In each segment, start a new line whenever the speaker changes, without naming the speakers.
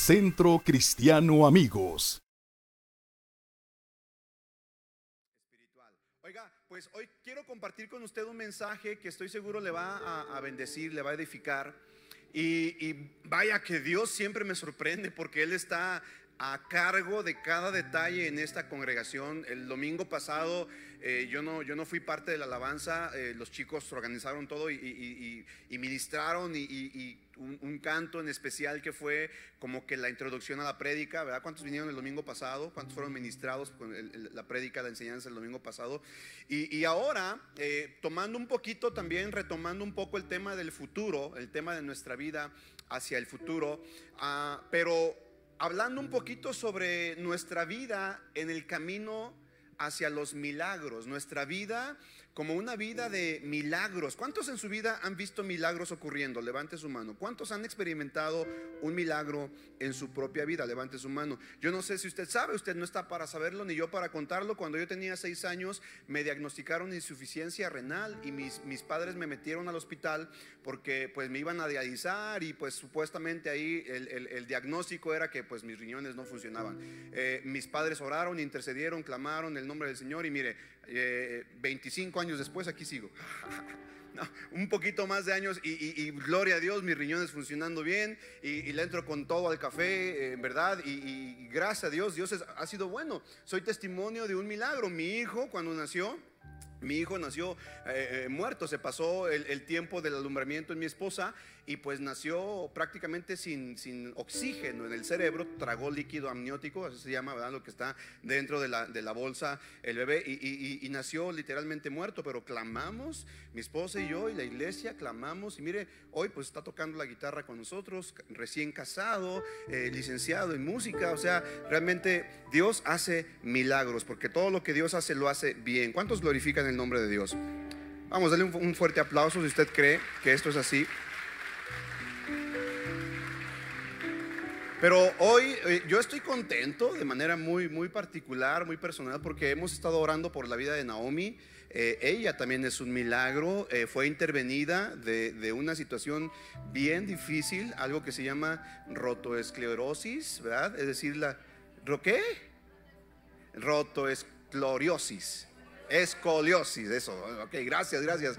Centro Cristiano Amigos.
Oiga, pues hoy quiero compartir con usted un mensaje que estoy seguro le va a, bendecir, le va a edificar. Y vaya que Dios siempre me sorprende porque Él está a cargo de cada detalle en esta congregación. El domingo pasado eh, yo, no, yo no fui parte de la alabanza, eh, los chicos organizaron todo y, y- y- y ministraron y, un, un canto en especial que fue como que la introducción a la prédica, ¿verdad? ¿Cuántos vinieron el domingo pasado? ¿Cuántos fueron ministrados con el- el- la prédica, la enseñanza el domingo pasado? Y, ahora, eh, tomando un poquito también, retomando un poco el tema del futuro, el tema de nuestra vida hacia el futuro, ah, pero hablando un poquito sobre nuestra vida en el camino hacia los milagros, nuestra vida como una vida de milagros. ¿Cuántos en su vida han visto milagros ocurriendo? Levante su mano. ¿Cuántos han experimentado un milagro en su propia vida? Levante su mano. Yo no sé si usted sabe, usted no está para saberlo ni yo para contarlo. Cuando yo tenía seis años me diagnosticaron insuficiencia renal y mis, mis padres me metieron al hospital porque pues me iban a dializar y pues supuestamente ahí el, el- diagnóstico era que pues mis riñones no funcionaban. Eh, mis padres oraron, intercedieron, clamaron el nombre del Señor y mire, eh, 25 años después aquí sigo. Un poquito más de años y, gloria a Dios, mis riñones funcionando bien y, y le entro con todo al café, eh, en verdad, y, gracias a Dios, Dios ha sido bueno. Soy testimonio de un milagro. Mi hijo cuando nació, mi hijo nació eh, eh, muerto, se pasó el, el tiempo del alumbramiento en mi esposa y pues nació prácticamente sin, sin oxígeno en el cerebro, tragó líquido amniótico, así se llama, ¿verdad? Lo que está dentro de la, de la bolsa, el bebé, y, y- nació literalmente muerto, pero clamamos, mi esposa y yo y la iglesia clamamos, y mire, hoy pues está tocando la guitarra con nosotros, recién casado, eh, licenciado en música, o sea, realmente Dios hace milagros, porque todo lo que Dios hace lo hace bien. ¿Cuántos glorifican el nombre de Dios? Vamos, dale un, un fuerte aplauso si usted cree que esto es así. Pero hoy eh, yo estoy contento de manera muy, muy particular, muy personal, porque hemos estado orando por la vida de Naomi. Eh, ella también es un milagro, eh, fue intervenida de, de una situación bien difícil, algo que se llama rotoesclerosis, ¿verdad? Es decir, la... ¿ro qué? Rotoesclerosis. Escoliosis, eso. Ok, gracias, gracias.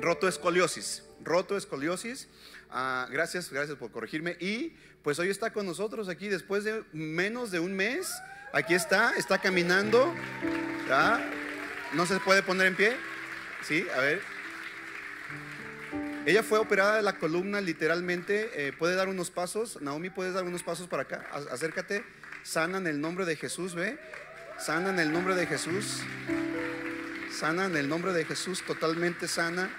Rotoescoliosis. Rotoescoliosis. Ah, gracias, gracias por corregirme. Y pues hoy está con nosotros aquí después de menos de un mes. Aquí está, está caminando. ¿No se puede poner en pie? Sí, a ver. Ella fue operada de la columna literalmente. eh, ¿Puede dar unos pasos? Naomi, ¿puedes dar unos pasos para acá? Acércate. Sana en el nombre de Jesús, ¿ve? Sana en el nombre de Jesús. Sana en el nombre de Jesús, totalmente sana.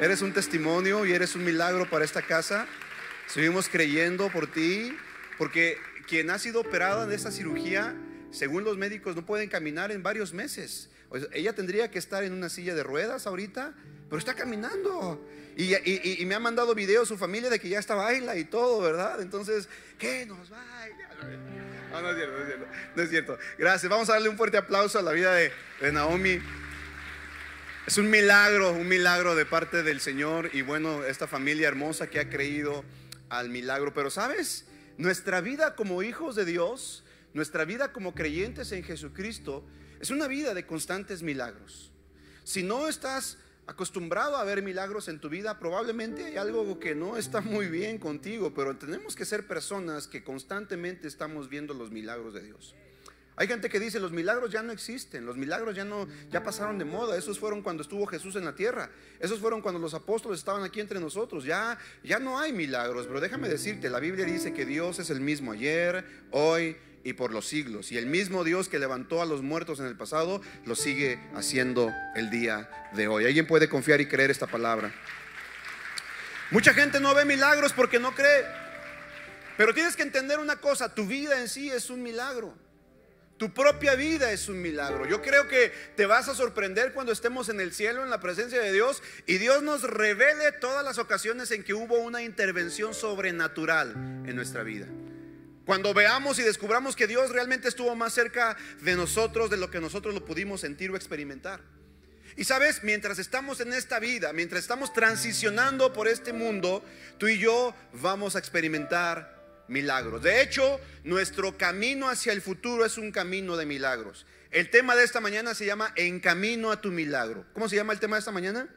Eres un testimonio y eres un milagro para esta casa. Seguimos creyendo por ti, porque quien ha sido operada de esta cirugía, según los médicos, no pueden caminar en varios meses. Ella tendría que estar en una silla de ruedas ahorita, pero está caminando. Y me ha mandado videos su familia de que ya está baila y todo, ¿verdad? Entonces, ¿qué nos baila? No, no es cierto, no es cierto. No es cierto. Gracias. Vamos a darle un fuerte aplauso a la vida de, de Naomi. Es un milagro, un milagro de parte del Señor y bueno, esta familia hermosa que ha creído al milagro. Pero sabes, nuestra vida como hijos de Dios, nuestra vida como creyentes en Jesucristo, es una vida de constantes milagros. Si no estás acostumbrado a ver milagros en tu vida, probablemente hay algo que no está muy bien contigo, pero tenemos que ser personas que constantemente estamos viendo los milagros de Dios. Hay gente que dice los milagros ya no existen, los milagros ya no ya pasaron de moda, esos fueron cuando estuvo Jesús en la tierra, esos fueron cuando los apóstoles estaban aquí entre nosotros, ya ya no hay milagros, pero déjame decirte, la Biblia dice que Dios es el mismo ayer, hoy y por los siglos, y el mismo Dios que levantó a los muertos en el pasado lo sigue haciendo el día de hoy. ¿Alguien puede confiar y creer esta palabra? Mucha gente no ve milagros porque no cree. Pero tienes que entender una cosa, tu vida en sí es un milagro. Tu propia vida es un milagro. Yo creo que te vas a sorprender cuando estemos en el cielo, en la presencia de Dios, y Dios nos revele todas las ocasiones en que hubo una intervención sobrenatural en nuestra vida. Cuando veamos y descubramos que Dios realmente estuvo más cerca de nosotros de lo que nosotros lo pudimos sentir o experimentar. Y sabes, mientras estamos en esta vida, mientras estamos transicionando por este mundo, tú y yo vamos a experimentar milagros. De hecho, nuestro camino hacia el futuro es un camino de milagros. El tema de esta mañana se llama En camino a tu milagro. ¿Cómo se llama el tema de esta mañana?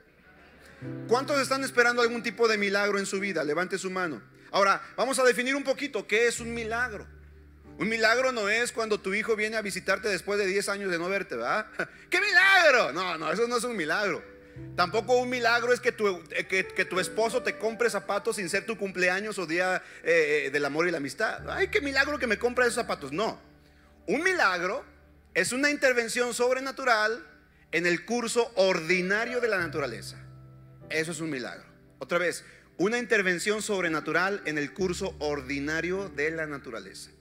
¿Cuántos están esperando algún tipo de milagro en su vida? Levante su mano. Ahora, vamos a definir un poquito qué es un milagro. Un milagro no es cuando tu hijo viene a visitarte después de 10 años de no verte, ¿verdad? ¡Qué milagro! No, no, eso no es un milagro. Tampoco un milagro es que tu, eh, que, tu esposo te compre zapatos sin ser tu cumpleaños o día eh, eh, del amor y la amistad. ¡Ay, qué milagro que me compra esos zapatos! No. Un milagro es una intervención sobrenatural en el curso ordinario de la naturaleza. Eso es un milagro. Otra vez, una intervención sobrenatural en el curso ordinario de la naturaleza.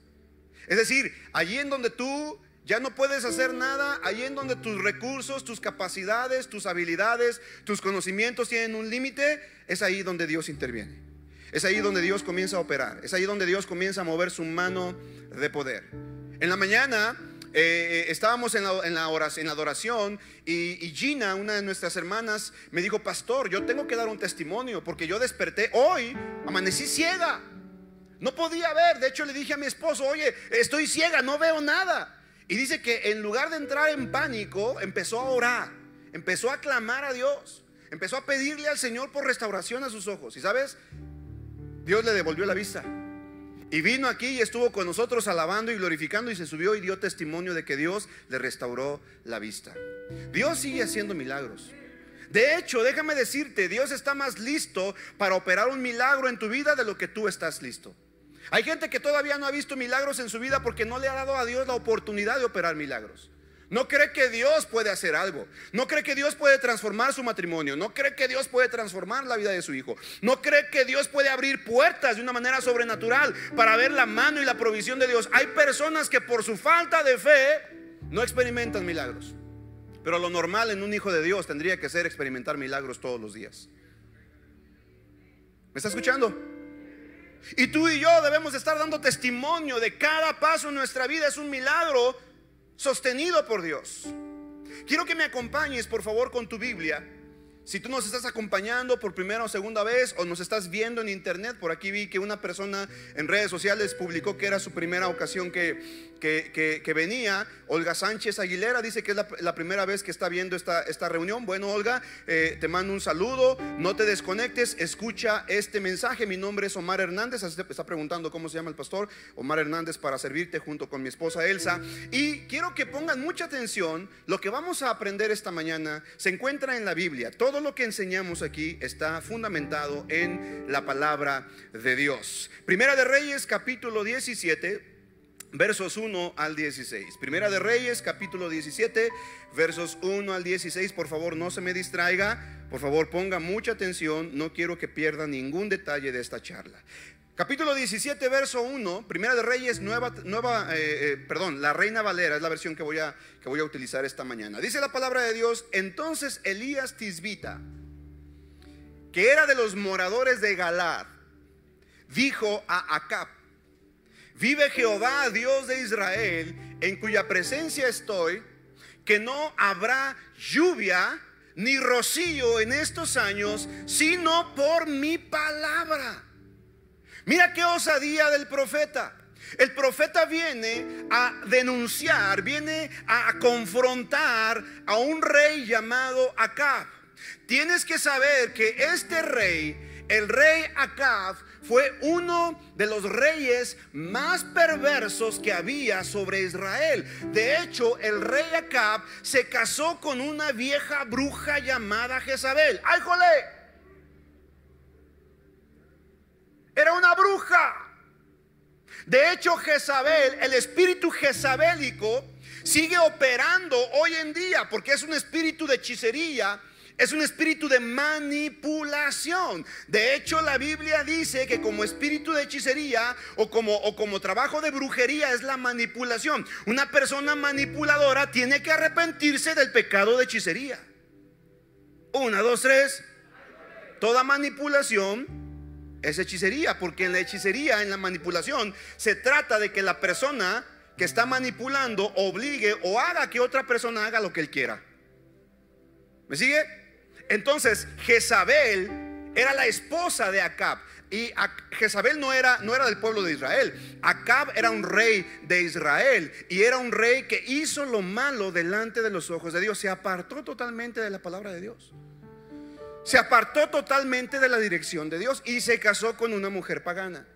Es decir, allí en donde tú ya no puedes hacer nada, allí en donde tus recursos, tus capacidades, tus habilidades, tus conocimientos tienen un límite, es ahí donde Dios interviene. Es ahí donde Dios comienza a operar. Es ahí donde Dios comienza a mover su mano de poder. En la mañana eh, estábamos en la, en, oración, en adoración y, Gina, una de nuestras hermanas, me dijo, pastor, yo tengo que dar un testimonio porque yo desperté hoy, amanecí ciega. No podía ver, de hecho le dije a mi esposo, oye, estoy ciega, no veo nada. Y dice que en lugar de entrar en pánico, empezó a orar, empezó a clamar a Dios, empezó a pedirle al Señor por restauración a sus ojos. Y sabes, Dios le devolvió la vista. Y vino aquí y estuvo con nosotros alabando y glorificando y se subió y dio testimonio de que Dios le restauró la vista. Dios sigue haciendo milagros. De hecho, déjame decirte, Dios está más listo para operar un milagro en tu vida de lo que tú estás listo. Hay gente que todavía no ha visto milagros en su vida porque no le ha dado a Dios la oportunidad de operar milagros. No cree que Dios puede hacer algo. No cree que Dios puede transformar su matrimonio. No cree que Dios puede transformar la vida de su hijo. No cree que Dios puede abrir puertas de una manera sobrenatural para ver la mano y la provisión de Dios. Hay personas que por su falta de fe no experimentan milagros. Pero lo normal en un hijo de Dios tendría que ser experimentar milagros todos los días. ¿Me está escuchando? Y tú y yo debemos estar dando testimonio de cada paso en nuestra vida es un milagro sostenido por Dios. Quiero que me acompañes, por favor, con tu Biblia. Si tú nos estás acompañando por primera o segunda vez o nos estás viendo en internet, por aquí vi que una persona en redes sociales publicó que era su primera ocasión que, que, venía. Olga Sánchez Aguilera dice que es la, primera vez que está viendo esta, esta reunión. Bueno, Olga, eh, te mando un saludo. No te desconectes, escucha este mensaje. Mi nombre es Omar Hernández. Está preguntando cómo se llama el pastor. Omar Hernández para servirte junto con mi esposa Elsa. Y quiero que pongan mucha atención. Lo que vamos a aprender esta mañana se encuentra en la Biblia. Todo lo que enseñamos aquí está fundamentado en la palabra de Dios. Primera de Reyes, capítulo 17 versos 1 al 16. Primera de Reyes, capítulo 17, versos 1 al 16. Por favor, no se me distraiga. Por favor, ponga mucha atención. No quiero que pierda ningún detalle de esta charla. Capítulo 17, verso 1, Primera de Reyes, nueva, nueva eh, eh, perdón, la Reina Valera es la versión que voy, a, que voy a utilizar esta mañana. Dice la palabra de Dios, entonces Elías Tisbita, que era de los moradores de Galad, dijo a Acab, Vive Jehová, Dios de Israel, en cuya presencia estoy, que no habrá lluvia ni rocío en estos años, sino por mi palabra. Mira qué osadía del profeta. El profeta viene a denunciar, viene a confrontar a un rey llamado Acab. Tienes que saber que este rey, el rey Acab, fue uno de los reyes más perversos que había sobre Israel. De hecho, el rey Acab se casó con una vieja bruja llamada Jezabel. ¡Ay, jole! Era una bruja. De hecho, Jezabel, el espíritu jezabélico, sigue operando hoy en día porque es un espíritu de hechicería es un espíritu de manipulación. De hecho, la Biblia dice que como espíritu de hechicería o como, o como trabajo de brujería es la manipulación. Una persona manipuladora tiene que arrepentirse del pecado de hechicería. Una, dos, tres. Toda manipulación es hechicería, porque en la hechicería, en la manipulación, se trata de que la persona que está manipulando obligue o haga que otra persona haga lo que él quiera. ¿Me sigue? Entonces, Jezabel era la esposa de Acab. Y Jezabel no era, no era del pueblo de Israel. Acab era un rey de Israel y era un rey que hizo lo malo delante de los ojos de Dios. Se apartó totalmente de la palabra de Dios. Se apartó totalmente de la dirección de Dios y se casó con una mujer pagana.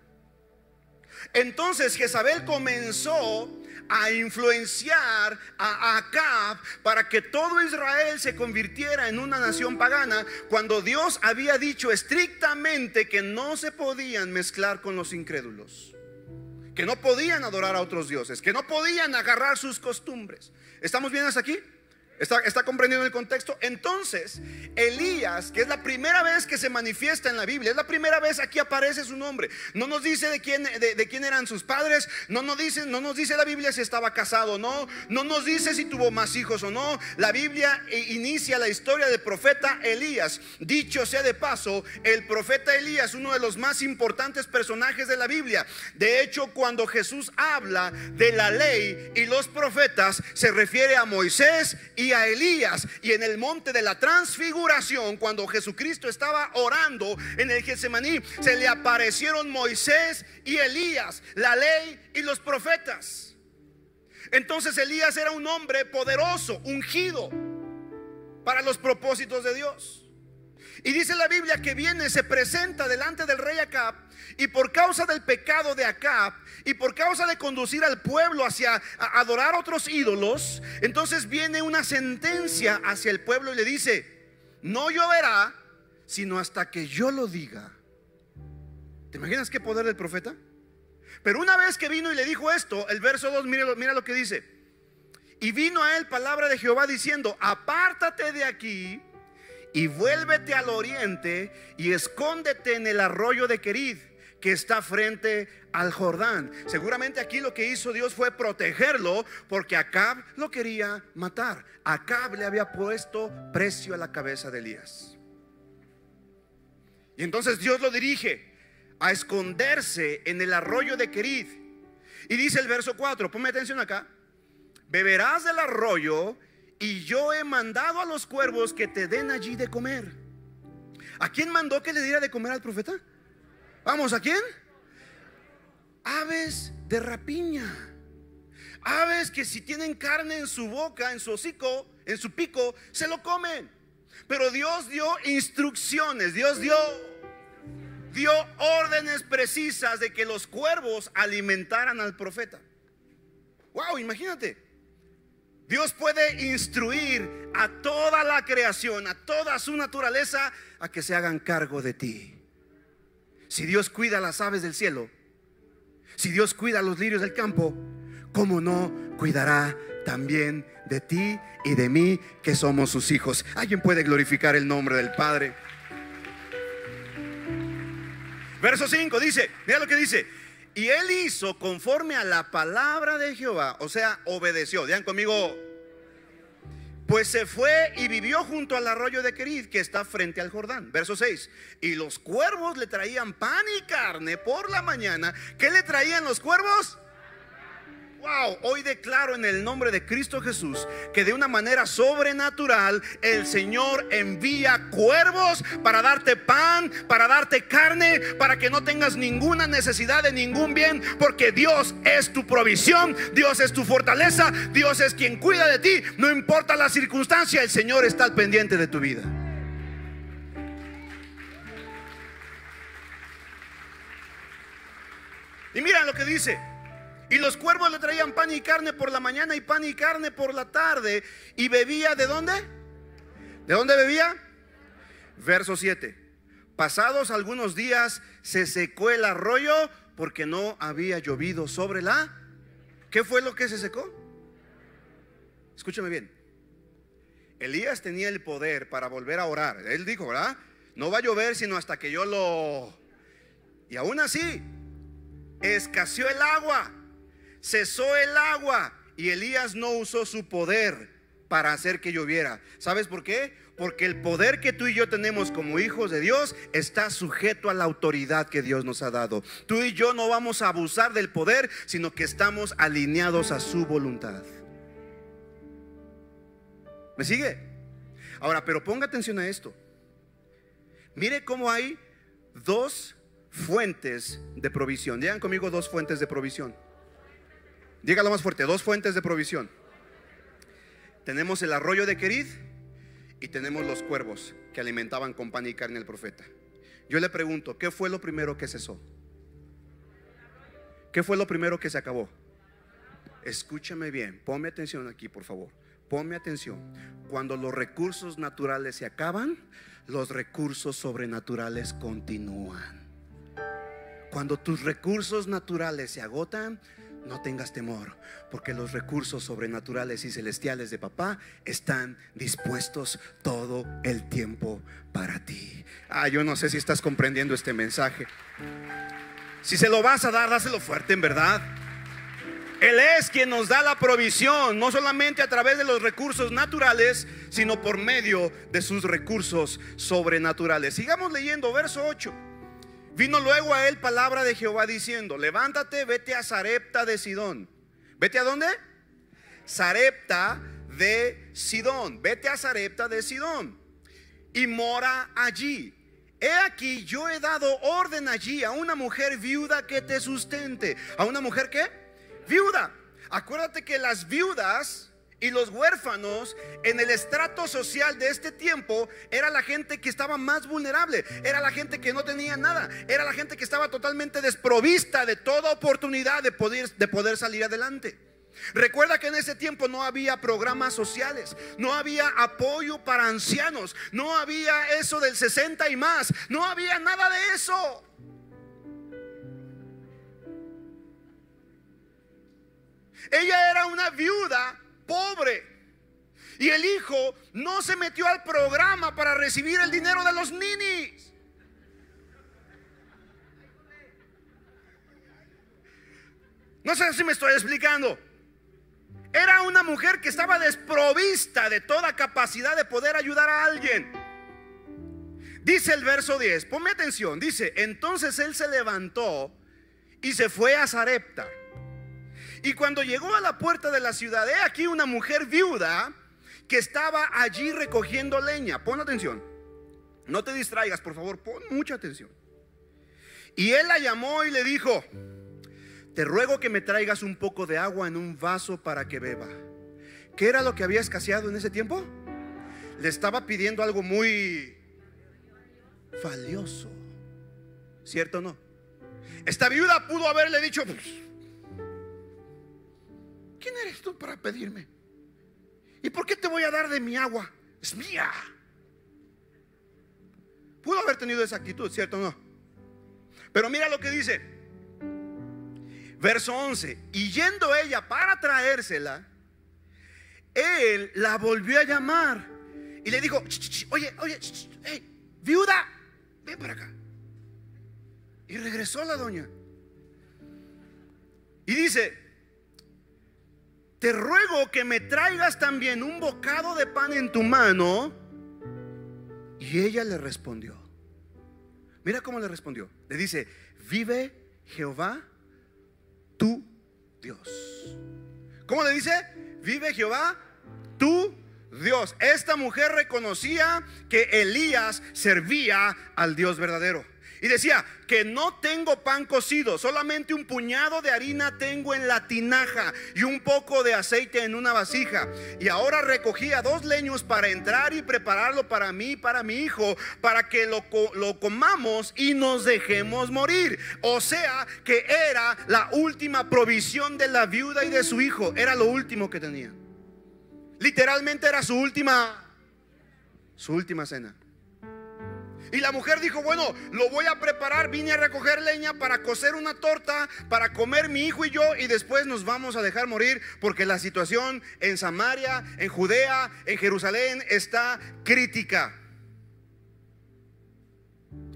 Entonces Jezabel comenzó a influenciar a Acab para que todo Israel se convirtiera en una nación pagana cuando Dios había dicho estrictamente que no se podían mezclar con los incrédulos, que no podían adorar a otros dioses, que no podían agarrar sus costumbres. ¿Estamos bien hasta aquí? ¿Está, comprendiendo el contexto? Entonces, Elías, que es la primera vez que se manifiesta en la Biblia, es la primera vez aquí aparece su nombre. No nos dice de quién, de, quién eran sus padres, no nos, dice, no nos dice la Biblia si estaba casado o no, no nos dice si tuvo más hijos o no. La Biblia inicia la historia del profeta Elías. Dicho sea de paso, el profeta Elías, uno de los más importantes personajes de la Biblia. De hecho, cuando Jesús habla de la ley y los profetas, se refiere a Moisés y a Elías. Y en el monte de la transfiguración, cuando Jesucristo estaba orando en el Getsemaní, se le aparecieron Moisés y Elías, la ley y los profetas. Entonces Elías era un hombre poderoso, ungido para los propósitos de Dios. Y dice la Biblia que viene, se presenta delante del rey Acab y por causa del pecado de Acab y por causa de conducir al pueblo hacia adorar otros ídolos, entonces viene una sentencia hacia el pueblo y le dice, no lloverá sino hasta que yo lo diga. ¿Te imaginas qué poder del profeta? Pero una vez que vino y le dijo esto, el verso 2, mira, mira lo que dice. Y vino a él palabra de Jehová diciendo, apártate de aquí y vuélvete al oriente y escóndete en el arroyo de Querid que está frente al Jordán. Seguramente aquí lo que hizo Dios fue protegerlo porque Acab lo quería matar. Acab le había puesto precio a la cabeza de Elías. Y entonces Dios lo dirige a esconderse en el arroyo de Querid. Y dice el verso 4, ponme atención acá. Beberás del arroyo y yo he mandado a los cuervos que te den allí de comer. ¿A quién mandó que le diera de comer al profeta? Vamos, ¿a quién? Aves de rapiña. Aves que si tienen carne en su boca, en su hocico, en su pico, se lo comen. Pero Dios dio instrucciones, Dios dio dio órdenes precisas de que los cuervos alimentaran al profeta. Wow, imagínate. Dios puede instruir a toda la creación, a toda su naturaleza, a que se hagan cargo de ti. Si Dios cuida a las aves del cielo, si Dios cuida a los lirios del campo, ¿cómo no cuidará también de ti y de mí que somos sus hijos? ¿Alguien puede glorificar el nombre del Padre? Verso 5 dice, mira lo que dice, y él hizo conforme a la palabra de Jehová, o sea, obedeció. Digan conmigo, pues se fue y vivió junto al arroyo de Querid, que está frente al Jordán. Verso 6. Y los cuervos le traían pan y carne por la mañana. ¿Qué le traían los cuervos? Wow, hoy declaro en el nombre de Cristo Jesús que de una manera sobrenatural el Señor envía cuervos para darte pan, para darte carne, para que no tengas ninguna necesidad de ningún bien, porque Dios es tu provisión, Dios es tu fortaleza, Dios es quien cuida de ti, no importa la circunstancia, el Señor está al pendiente de tu vida. Y mira lo que dice. Y los cuervos le traían pan y carne por la mañana y pan y carne por la tarde. Y bebía de dónde? ¿De dónde bebía? Verso 7. Pasados algunos días se secó el arroyo porque no había llovido sobre la... ¿Qué fue lo que se secó? Escúchame bien. Elías tenía el poder para volver a orar. Él dijo, ¿verdad? No va a llover sino hasta que yo lo... Y aún así, escaseó el agua cesó el agua y Elías no usó su poder para hacer que lloviera. ¿Sabes por qué? Porque el poder que tú y yo tenemos como hijos de Dios está sujeto a la autoridad que Dios nos ha dado. Tú y yo no vamos a abusar del poder, sino que estamos alineados a su voluntad. ¿Me sigue? Ahora, pero ponga atención a esto. Mire cómo hay dos fuentes de provisión. Digan conmigo dos fuentes de provisión. Dígalo más fuerte, dos fuentes de provisión. Tenemos el arroyo de Querid y tenemos los cuervos que alimentaban con pan y carne al profeta. Yo le pregunto, ¿qué fue lo primero que cesó? ¿Qué fue lo primero que se acabó? Escúchame bien, ponme atención aquí, por favor. Ponme atención. Cuando los recursos naturales se acaban, los recursos sobrenaturales continúan. Cuando tus recursos naturales se agotan, no tengas temor, porque los recursos sobrenaturales y celestiales de papá están dispuestos todo el tiempo para ti. Ah, yo no sé si estás comprendiendo este mensaje. Si se lo vas a dar, dáselo fuerte, en verdad. Él es quien nos da la provisión, no solamente a través de los recursos naturales, sino por medio de sus recursos sobrenaturales. Sigamos leyendo, verso 8. Vino luego a él palabra de Jehová diciendo, levántate, vete a Sarepta de Sidón. ¿Vete a dónde? Sarepta de Sidón. Vete a Sarepta de Sidón. Y mora allí. He aquí, yo he dado orden allí a una mujer viuda que te sustente. ¿A una mujer qué? Viuda. Acuérdate que las viudas y los huérfanos en el estrato social de este tiempo era la gente que estaba más vulnerable, era la gente que no tenía nada, era la gente que estaba totalmente desprovista de toda oportunidad de poder, de poder salir adelante. Recuerda que en ese tiempo no había programas sociales, no había apoyo para ancianos, no había eso del 60 y más, no había nada de eso. Ella era una viuda pobre. Y el hijo no se metió al programa para recibir el dinero de los ninis. No sé si me estoy explicando. Era una mujer que estaba desprovista de toda capacidad de poder ayudar a alguien. Dice el verso 10, ponme atención, dice, entonces él se levantó y se fue a Zarepta y cuando llegó a la puerta de la ciudad, he aquí una mujer viuda que estaba allí recogiendo leña. Pon atención. No te distraigas, por favor, pon mucha atención. Y él la llamó y le dijo, te ruego que me traigas un poco de agua en un vaso para que beba. ¿Qué era lo que había escaseado en ese tiempo? Le estaba pidiendo algo muy valioso. ¿Cierto o no? Esta viuda pudo haberle dicho, pues, ¿Quién eres tú para pedirme? ¿Y por qué te voy a dar de mi agua? Es mía. Pudo haber tenido esa actitud, ¿cierto o no? Pero mira lo que dice. Verso 11. Y yendo ella para traérsela, él la volvió a llamar y le dijo, oye, oye, viuda, ven para acá. Y regresó la doña. Y dice, te ruego que me traigas también un bocado de pan en tu mano. Y ella le respondió. Mira cómo le respondió. Le dice, vive Jehová, tu Dios. ¿Cómo le dice? Vive Jehová, tu Dios. Esta mujer reconocía que Elías servía al Dios verdadero. Y decía que no tengo pan cocido, solamente un puñado de harina tengo en la tinaja y un poco de aceite en una vasija. Y ahora recogía dos leños para entrar y prepararlo para mí y para mi hijo, para que lo, comamos y nos dejemos morir. O sea que era la última provisión de la viuda y de su hijo, era lo último que tenía. Literalmente era su última, su última cena. Y la mujer dijo, bueno, lo voy a preparar, vine a recoger leña para cocer una torta, para comer mi hijo y yo, y después nos vamos a dejar morir porque la situación en Samaria, en Judea, en Jerusalén está crítica.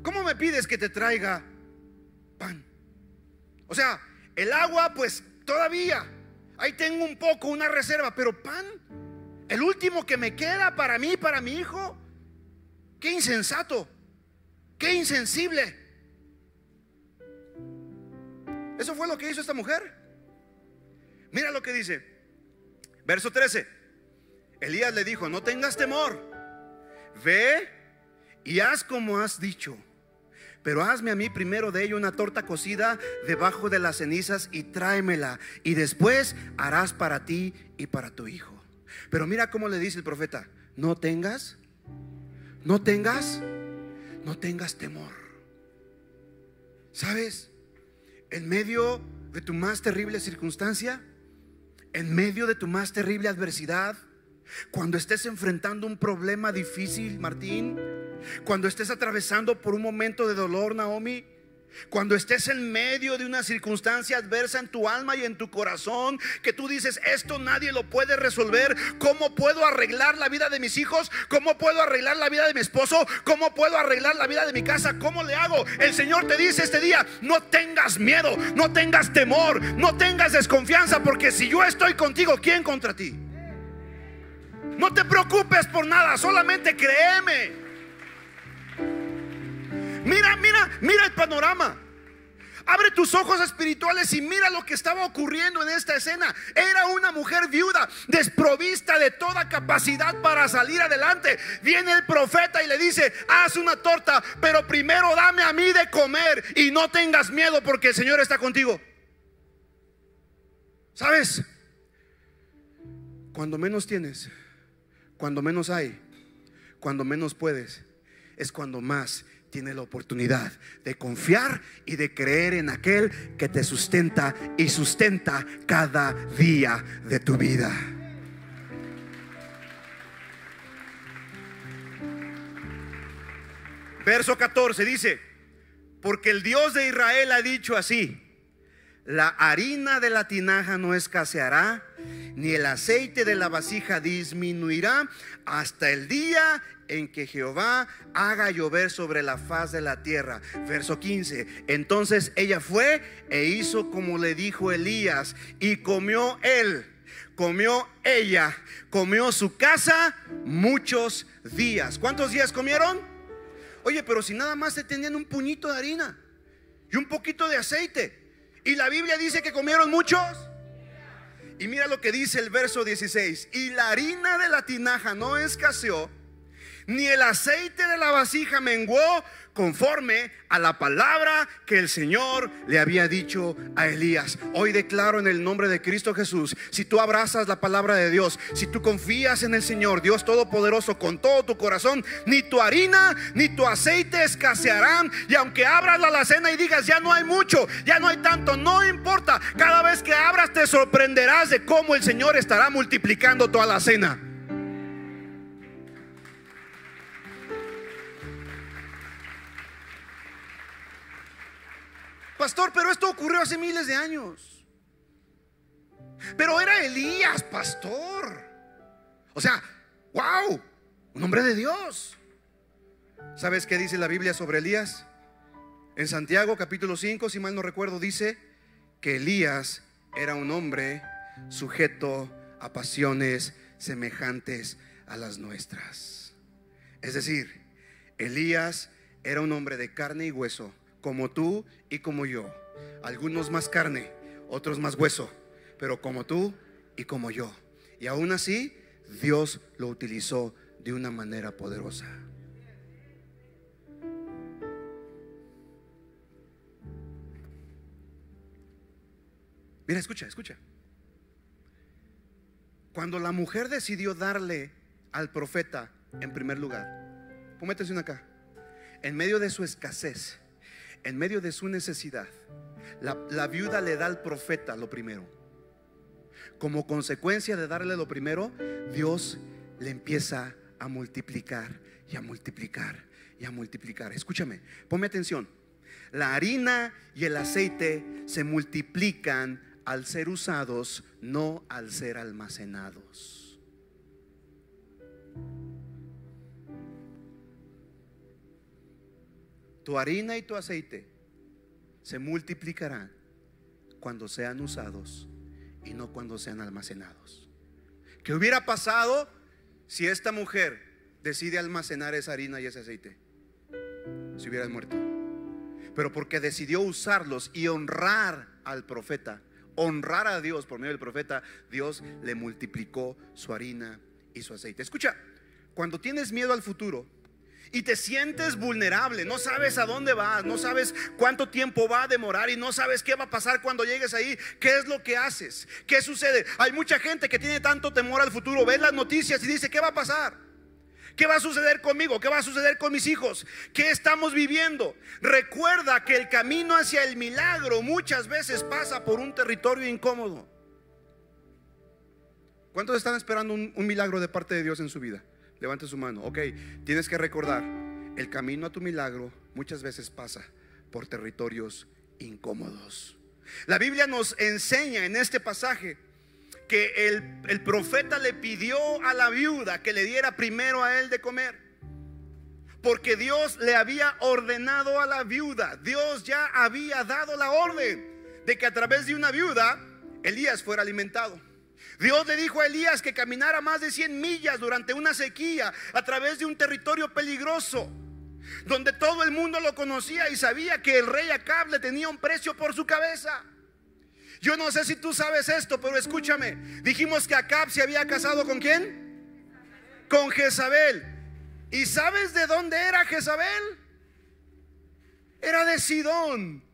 ¿Cómo me pides que te traiga pan? O sea, el agua pues todavía, ahí tengo un poco, una reserva, pero pan, el último que me queda para mí, para mi hijo, qué insensato. Qué insensible. Eso fue lo que hizo esta mujer. Mira lo que dice. Verso 13. Elías le dijo, no tengas temor. Ve y haz como has dicho. Pero hazme a mí primero de ello una torta cocida debajo de las cenizas y tráemela. Y después harás para ti y para tu hijo. Pero mira cómo le dice el profeta, no tengas, no tengas, no tengas temor. ¿Sabes? En medio de tu más terrible circunstancia, en medio de tu más terrible adversidad, cuando estés enfrentando un problema difícil, Martín, cuando estés atravesando por un momento de dolor, Naomi, cuando estés en medio de una circunstancia adversa en tu alma y en tu corazón, que tú dices, esto nadie lo puede resolver, ¿cómo puedo arreglar la vida de mis hijos? ¿Cómo puedo arreglar la vida de mi esposo? ¿Cómo puedo arreglar la vida de mi casa? ¿Cómo le hago? El Señor te dice este día, no tengas miedo, no tengas temor, no tengas desconfianza, porque si yo estoy contigo, ¿quién contra ti? No te preocupes por nada, solamente créeme. Mira, mira, mira el panorama. Abre tus ojos espirituales y mira lo que estaba ocurriendo en esta escena. Era una mujer viuda, desprovista de toda capacidad para salir adelante. Viene el profeta y le dice, haz una torta, pero primero dame a mí de comer y no tengas miedo porque el Señor está contigo. ¿Sabes? Cuando menos tienes, cuando menos hay, cuando menos puedes, es cuando más tiene la oportunidad de confiar y de creer en aquel que te sustenta y sustenta cada día de tu vida. Verso 14 dice, porque el Dios de Israel ha dicho así, la harina de la tinaja no escaseará, ni el aceite de la vasija disminuirá hasta el día en que Jehová haga llover sobre la faz de la tierra. Verso 15. Entonces ella fue e hizo como le dijo Elías y comió él, comió ella, comió su casa muchos días. ¿Cuántos días comieron? Oye, pero si nada más se tenían un puñito de harina y un poquito de aceite. Y la Biblia dice que comieron muchos. Y mira lo que dice el verso 16. Y la harina de la tinaja no escaseó ni el aceite de la vasija menguó conforme a la palabra que el Señor le había dicho a Elías. Hoy declaro en el nombre de Cristo Jesús, si tú abrazas la palabra de Dios, si tú confías en el Señor, Dios Todopoderoso, con todo tu corazón, ni tu harina ni tu aceite escasearán. Y aunque abras la alacena y digas, ya no hay mucho, ya no hay tanto, no importa. Cada vez que abras te sorprenderás de cómo el Señor estará multiplicando toda la Pastor, pero esto ocurrió hace miles de años. Pero era Elías, pastor. O sea, wow, un hombre de Dios. ¿Sabes qué dice la Biblia sobre Elías? En Santiago capítulo 5, si mal no recuerdo, dice que Elías era un hombre sujeto a pasiones semejantes a las nuestras. Es decir, Elías era un hombre de carne y hueso como tú y como yo. Algunos más carne, otros más hueso, pero como tú y como yo. Y aún así, Dios lo utilizó de una manera poderosa. Mira, escucha, escucha. Cuando la mujer decidió darle al profeta en primer lugar, ponme atención acá, en medio de su escasez, en medio de su necesidad, la, viuda le da al profeta lo primero. Como consecuencia de darle lo primero, Dios le empieza a multiplicar y a multiplicar y a multiplicar. Escúchame, ponme atención. La harina y el aceite se multiplican al ser usados, no al ser almacenados. Tu harina y tu aceite se multiplicarán cuando sean usados y no cuando sean almacenados. ¿Qué hubiera pasado si esta mujer decide almacenar esa harina y ese aceite? Si hubieras muerto. Pero porque decidió usarlos y honrar al profeta, honrar a Dios por medio del profeta, Dios le multiplicó su harina y su aceite. Escucha, cuando tienes miedo al futuro, y te sientes vulnerable, no sabes a dónde vas, no sabes cuánto tiempo va a demorar y no sabes qué va a pasar cuando llegues ahí, qué es lo que haces, qué sucede. Hay mucha gente que tiene tanto temor al futuro, ve las noticias y dice, ¿qué va a pasar? ¿Qué va a suceder conmigo? ¿Qué va a suceder con mis hijos? ¿Qué estamos viviendo? Recuerda que el camino hacia el milagro muchas veces pasa por un territorio incómodo. ¿Cuántos están esperando un, milagro de parte de Dios en su vida? Levante su mano. Ok, tienes que recordar, el camino a tu milagro muchas veces pasa por territorios incómodos. La Biblia nos enseña en este pasaje que el, el, profeta le pidió a la viuda que le diera primero a él de comer. Porque Dios le había ordenado a la viuda, Dios ya había dado la orden de que a través de una viuda Elías fuera alimentado. Dios le dijo a Elías que caminara más de 100 millas durante una sequía a través de un territorio peligroso, donde todo el mundo lo conocía y sabía que el rey Acab le tenía un precio por su cabeza. Yo no sé si tú sabes esto, pero escúchame. Dijimos que Acab se había casado con quién? Con Jezabel. ¿Y sabes de dónde era Jezabel? Era de Sidón,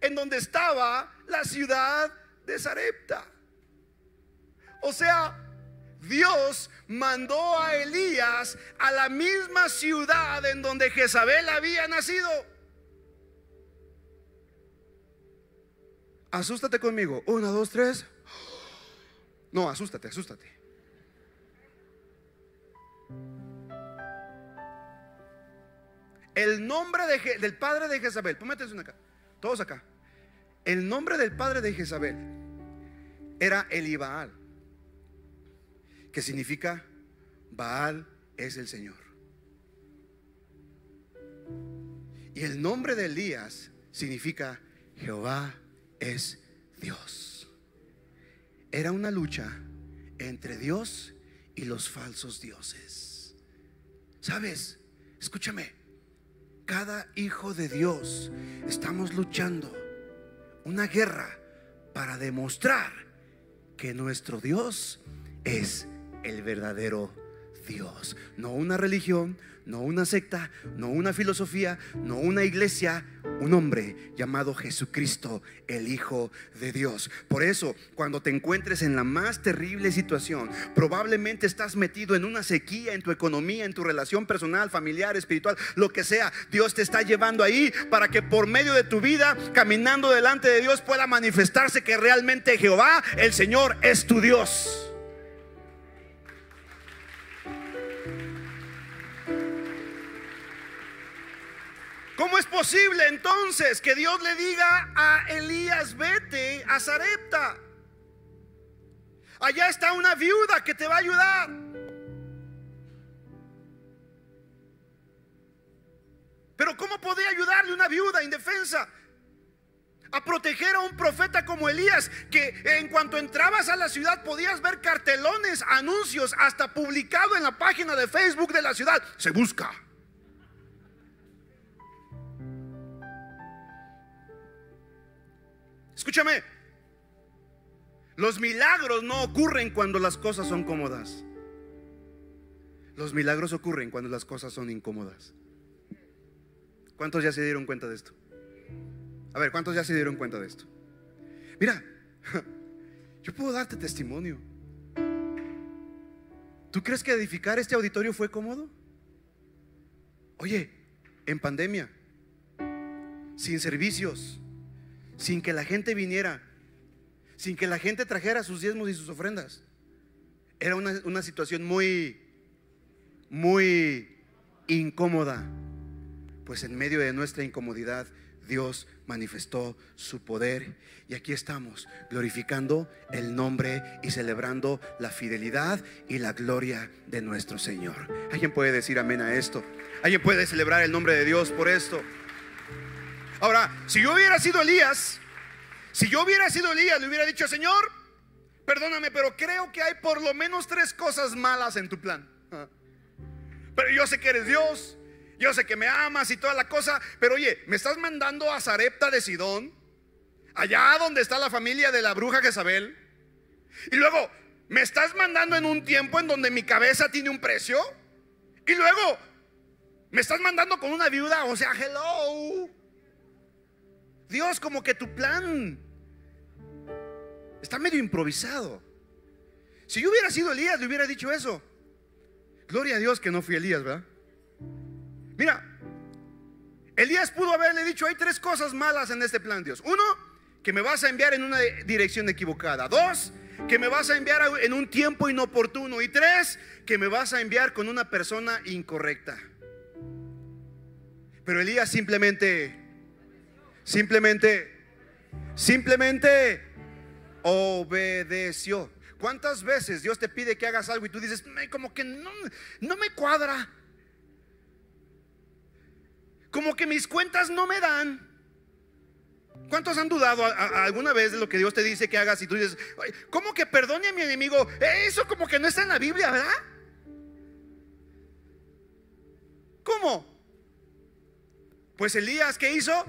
en donde estaba la ciudad de Sarepta. O sea, Dios mandó a Elías a la misma ciudad en donde Jezabel había nacido. Asústate conmigo. Una, dos, tres. No, asústate, asústate. El nombre del padre de Jezabel, póngate acá, todos acá. El nombre del padre de Jezabel era Elibaal que significa Baal es el Señor. Y el nombre de Elías significa Jehová es Dios. Era una lucha entre Dios y los falsos dioses. ¿Sabes? Escúchame. Cada hijo de Dios estamos luchando una guerra para demostrar que nuestro Dios es el verdadero Dios. No una religión, no una secta, no una filosofía, no una iglesia, un hombre llamado Jesucristo, el Hijo de Dios. Por eso, cuando te encuentres en la más terrible situación, probablemente estás metido en una sequía en tu economía, en tu relación personal, familiar, espiritual, lo que sea. Dios te está llevando ahí para que por medio de tu vida, caminando delante de Dios, pueda manifestarse que realmente Jehová, el Señor, es tu Dios. ¿Cómo es posible entonces que Dios le diga a Elías, vete a Zarepta? Allá está una viuda que te va a ayudar. Pero ¿cómo podía ayudarle una viuda indefensa? A proteger a un profeta como Elías, que en cuanto entrabas a la ciudad podías ver cartelones, anuncios, hasta publicado en la página de Facebook de la ciudad. Se busca Escúchame, los milagros no ocurren cuando las cosas son cómodas. Los milagros ocurren cuando las cosas son incómodas. ¿Cuántos ya se dieron cuenta de esto? A ver, ¿cuántos ya se dieron cuenta de esto? Mira, yo puedo darte testimonio. ¿Tú crees que edificar este auditorio fue cómodo? Oye, en pandemia, sin servicios, sin que la gente viniera, sin que la gente trajera sus diezmos y sus ofrendas. Era una, situación muy, muy incómoda. Pues en medio de nuestra incomodidad, Dios manifestó su poder y aquí estamos glorificando el nombre y celebrando la fidelidad y la gloria de nuestro Señor. ¿Alguien puede decir amén a esto? ¿Alguien puede celebrar el nombre de Dios por esto? Ahora, si yo hubiera sido Elías, si yo hubiera sido Elías, le hubiera dicho, Señor, perdóname, pero creo que hay por lo menos tres cosas malas en tu plan. Pero yo sé que eres Dios, yo sé que me amas y toda la cosa, pero oye, me estás mandando a Zarepta de Sidón, allá donde está la familia de la bruja Jezabel, y luego me estás mandando en un tiempo en donde mi cabeza tiene un precio, y luego Me estás mandando con una viuda, o sea, hello. Dios, como que tu plan está medio improvisado. Si yo hubiera sido Elías, le hubiera dicho eso. Gloria a Dios que no fui Elías, ¿verdad? Mira, Elías pudo haberle dicho, hay tres cosas malas en este plan, Dios. Uno, que me vas a enviar en una dirección equivocada. Dos, que me vas a enviar en un tiempo inoportuno. Y tres, que me vas a enviar con una persona incorrecta. Pero Elías simplemente, simplemente, simplemente obedeció. ¿Cuántas veces Dios te pide que hagas algo y tú dices, como que no, no me cuadra? Como que mis cuentas no me dan. ¿Cuántos han dudado alguna vez de lo que Dios te dice que hagas y tú dices, ¿cómo que perdone a mi enemigo? Eso como que no está en la Biblia, ¿verdad? ¿Cómo? Pues Elías, ¿qué hizo?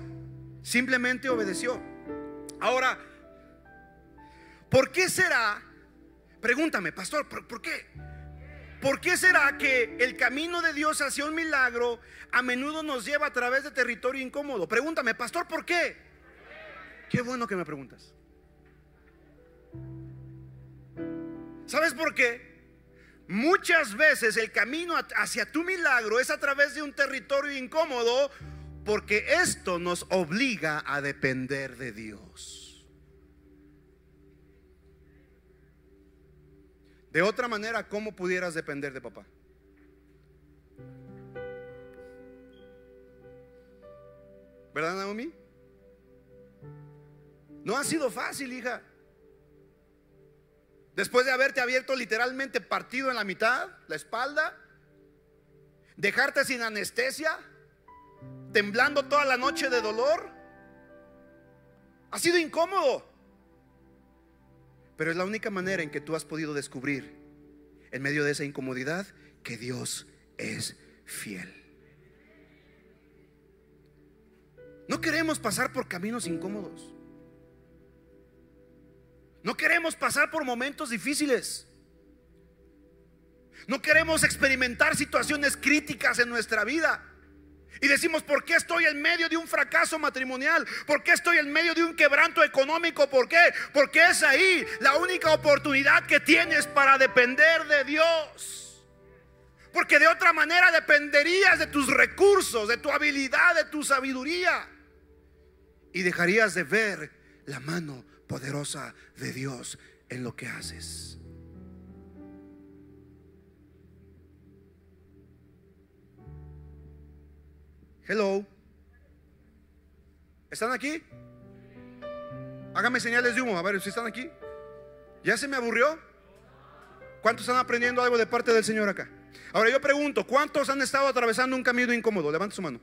Simplemente obedeció. Ahora, ¿por qué será? Pregúntame, pastor, ¿por, qué? ¿Por qué será que el camino de Dios hacia un milagro a menudo nos lleva a través de territorio incómodo? Pregúntame, pastor, ¿por qué? Qué bueno que me preguntas. ¿Sabes por qué? Muchas veces el camino hacia tu milagro es a través de un territorio incómodo porque esto nos obliga a depender de Dios. De otra manera, ¿cómo pudieras depender de papá? ¿Verdad, Naomi? No ha sido fácil, hija. Después de haberte abierto literalmente partido en la mitad, la espalda, dejarte sin anestesia, temblando toda la noche de dolor, ha sido incómodo. Pero es la única manera en que tú has podido descubrir, en medio de esa incomodidad, que Dios es fiel. No queremos pasar por caminos incómodos. No queremos pasar por momentos difíciles. No queremos experimentar situaciones críticas en nuestra vida. Y decimos, ¿por qué estoy en medio de un fracaso matrimonial? ¿Por qué estoy en medio de un quebranto económico? ¿Por qué? Porque es ahí la única oportunidad que tienes para depender de Dios. Porque de otra manera dependerías de tus recursos, de tu habilidad, de tu sabiduría. Y dejarías de ver la mano poderosa de Dios en lo que haces. Hello. ¿Están aquí? Hágame señales de humo, a ver si están aquí. ¿Ya se me aburrió? ¿Cuántos están aprendiendo algo de parte del Señor acá? Ahora yo pregunto, ¿cuántos han estado atravesando un camino incómodo? Levanta su mano.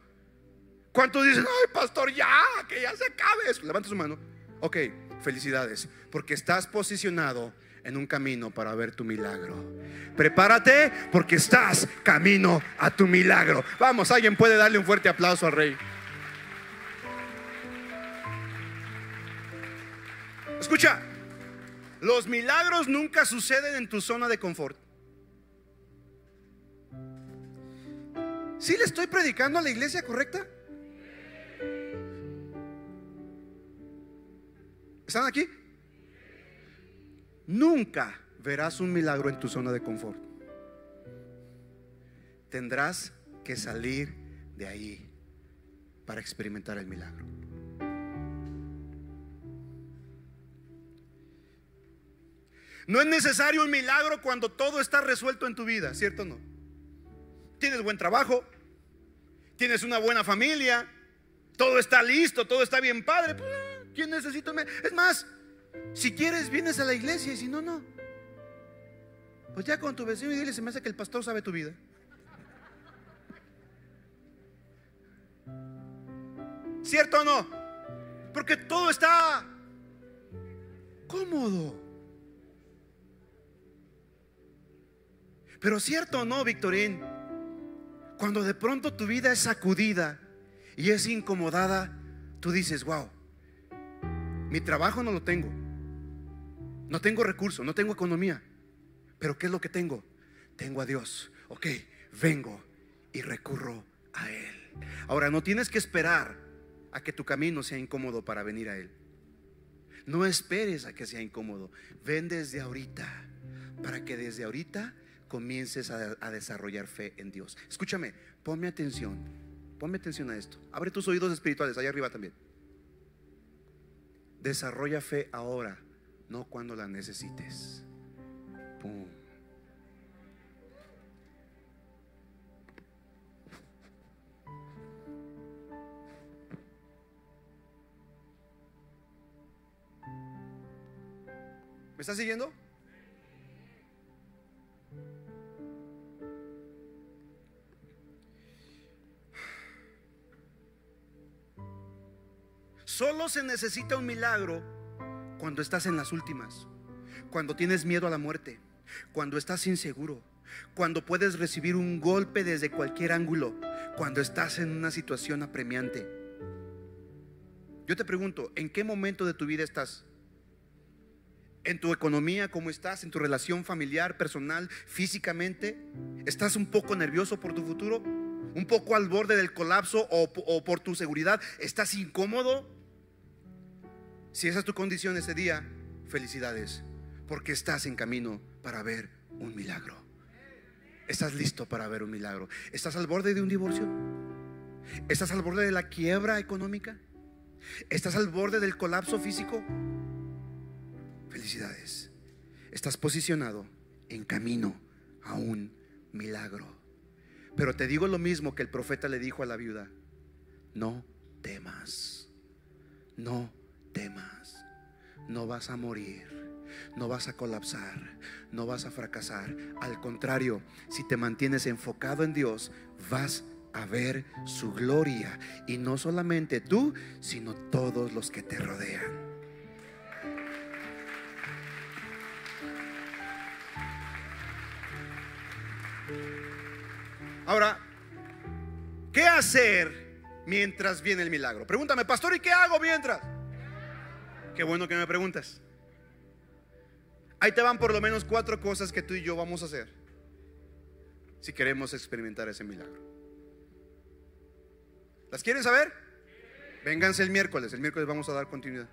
¿Cuántos dicen, ay, pastor, ya, que ya se acabe eso? Levanta su mano. Ok, felicidades, porque estás posicionado en un camino para ver tu milagro. Prepárate porque estás camino a tu milagro. Vamos, alguien puede darle un fuerte aplauso al rey. Escucha, los milagros nunca suceden en tu zona de confort. ¿Sí le estoy predicando a la iglesia correcta? ¿Están aquí? Nunca verás un milagro en tu zona de confort. Tendrás que salir de ahí para experimentar el milagro. No es necesario un milagro cuando todo está resuelto en tu vida, ¿cierto o no? Tienes buen trabajo, tienes una buena familia, todo está listo, todo está bien padre. Pues, ¿Quién necesita? Es más, si quieres vienes a la iglesia y si no, no. Pues ya con tu vecino y dile, se me hace que el pastor sabe tu vida. ¿Cierto o no? Porque todo está cómodo. Pero cierto o no, Victorín, cuando de pronto tu vida es sacudida y es incomodada, tú dices, wow, mi trabajo no lo tengo. No tengo recursos, no tengo economía. Pero ¿qué es lo que tengo? Tengo a Dios. Ok, vengo y recurro a Él. Ahora, no tienes que esperar a que tu camino sea incómodo para venir a Él. No esperes a que sea incómodo. Ven desde ahorita, para que desde ahorita comiences a, a desarrollar fe en Dios. Escúchame, ponme atención. Ponme atención a esto. Abre tus oídos espirituales, allá arriba también. Desarrolla fe ahora, no cuando la necesites. Pum. ¿Me estás siguiendo? Solo se necesita un milagro cuando estás en las últimas, cuando tienes miedo a la muerte, cuando estás inseguro, cuando puedes recibir un golpe desde cualquier ángulo, cuando estás en una situación apremiante. Yo te pregunto, ¿en qué momento de tu vida estás? ¿En tu economía cómo estás? ¿En tu relación familiar, personal, físicamente? ¿Estás un poco nervioso por tu futuro? ¿Un poco al borde del colapso o, o por tu seguridad? ¿Estás incómodo? Si esa es tu condición ese día, felicidades, porque estás en camino para ver un milagro. Estás listo para ver un milagro. ¿Estás al borde de un divorcio? ¿Estás al borde de la quiebra económica? ¿Estás al borde del colapso físico? Felicidades. Estás posicionado en camino a un milagro. Pero te digo lo mismo que el profeta le dijo a la viuda. No temas. No temas. No vas a morir. No vas a colapsar. No vas a fracasar. Al contrario, si te mantienes enfocado en Dios, vas a ver su gloria. Y no solamente tú, sino todos los que te rodean. Ahora, ¿qué hacer mientras viene el milagro? Pregúntame, pastor, ¿y qué hago mientras? Qué bueno que me preguntas. Ahí te van por lo menos cuatro cosas que tú y yo vamos a hacer si queremos experimentar ese milagro. ¿Las quieren saber? Vénganse el miércoles. El miércoles vamos a dar continuidad.